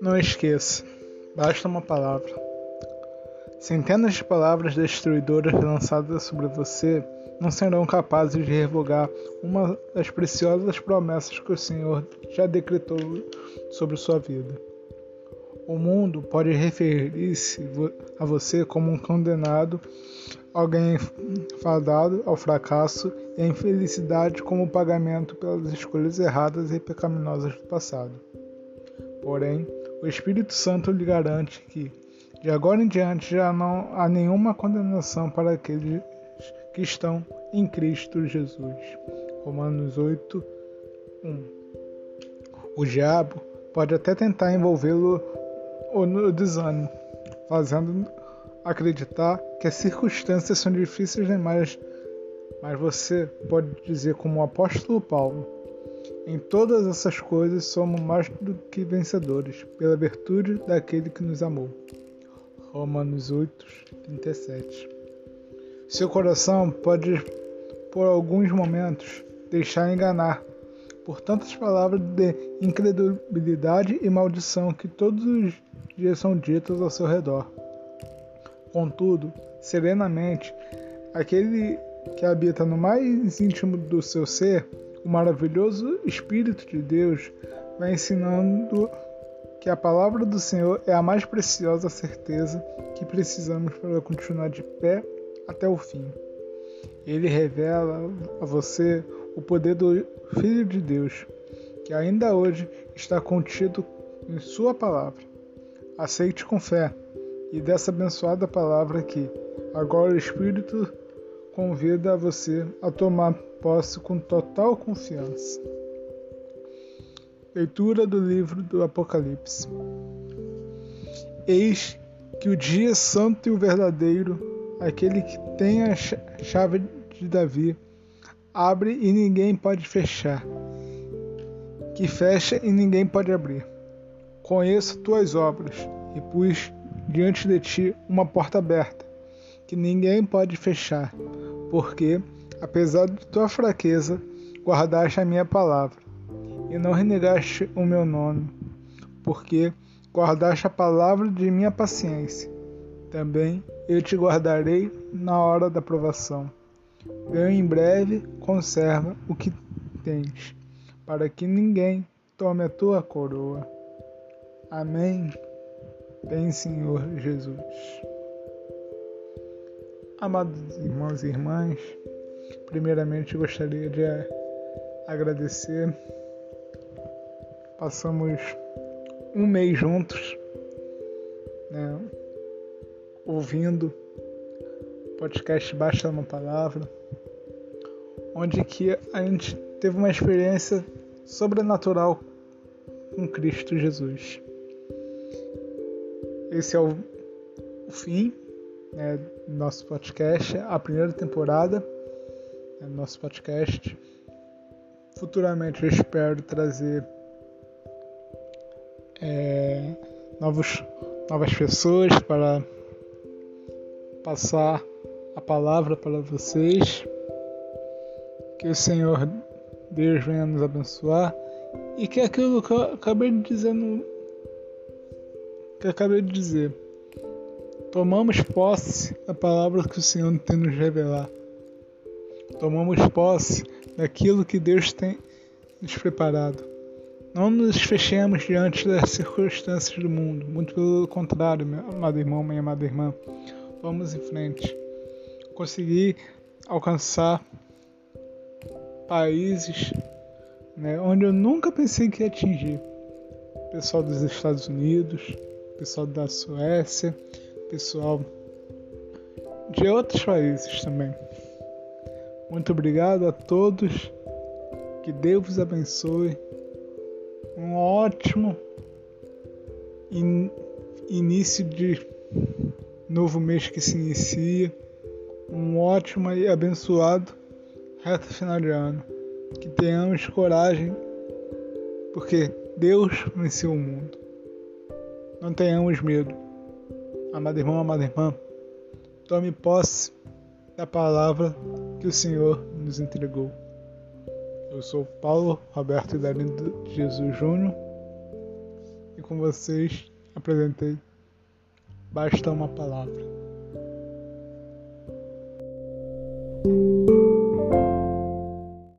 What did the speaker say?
Não esqueça, basta uma palavra. Centenas de palavras destruidoras lançadas sobre você não serão capazes de revogar uma das preciosas promessas que o Senhor já decretou sobre sua vida. O mundo pode referir-se a você como um condenado, alguém fadado ao fracasso e à infelicidade como pagamento pelas escolhas erradas e pecaminosas do passado. Porém, o Espírito Santo lhe garante que, de agora em diante, já não há nenhuma condenação para aqueles que estão em Cristo Jesus. Romanos 8, 1. O diabo pode até tentar envolvê-lo no desânimo, fazendo acreditar que as circunstâncias são difíceis demais, mas você pode dizer, como o apóstolo Paulo, em todas essas coisas somos mais do que vencedores, pela virtude daquele que nos amou. Romanos 8, 37. Seu coração pode, por alguns momentos, deixar enganar por tantas palavras de incredulidade e maldição que todos os dias são ditas ao seu redor. Contudo, serenamente, aquele que habita no mais íntimo do seu ser o maravilhoso Espírito de Deus vai ensinando que a palavra do Senhor é a mais preciosa certeza que precisamos para continuar de pé até o fim. Ele revela a você o poder do Filho de Deus, que ainda hoje está contido em Sua palavra. Aceite com fé e dessa abençoada palavra que agora o Espírito convida você a tomar posse com total confiança. Leitura do livro do Apocalipse. Eis que o dia santo e o verdadeiro, aquele que tem a chave de Davi, abre e ninguém pode fechar, que fecha e ninguém pode abrir. Conheço tuas obras e pus diante de ti uma porta aberta, que ninguém pode fechar, porque, apesar de tua fraqueza, guardaste a minha palavra, e não renegaste o meu nome, porque guardaste a palavra de minha paciência. Também eu te guardarei na hora da provação. Eu em breve conserva o que tens, para que ninguém tome a tua coroa. Amém. Bem, Senhor Jesus. Amados irmãos e irmãs, primeiramente gostaria de agradecer. Passamos um mês juntos, né, ouvindo o podcast Basta uma Palavra, onde que a gente teve uma experiência sobrenatural com Cristo Jesus. Esse é o, o fim né, nosso podcast, a primeira temporada do né, nosso podcast. Futuramente eu espero trazer é, novos, novas pessoas para passar a palavra para vocês. Que o Senhor Deus venha nos abençoar e que aquilo que eu acabei de dizer no, que acabei de dizer Tomamos posse da palavra que o Senhor tem nos revelar. Tomamos posse daquilo que Deus tem nos preparado. Não nos fechemos diante das circunstâncias do mundo. Muito pelo contrário, meu amado irmão, minha amada irmã. Vamos em frente. Conseguir alcançar países né, onde eu nunca pensei que ia atingir. Pessoal dos Estados Unidos, pessoal da Suécia, pessoal de outros países também. Muito obrigado a todos. Que Deus vos abençoe. Um ótimo in início de novo mês que se inicia. Um ótimo e abençoado reto final de ano. Que tenhamos coragem, porque Deus venceu o mundo. Não tenhamos medo. Amado irmão, amada irmã, tome posse da palavra que o Senhor nos entregou. Eu sou Paulo Roberto Idarindo Jesus Júnior e com vocês apresentei Basta uma palavra.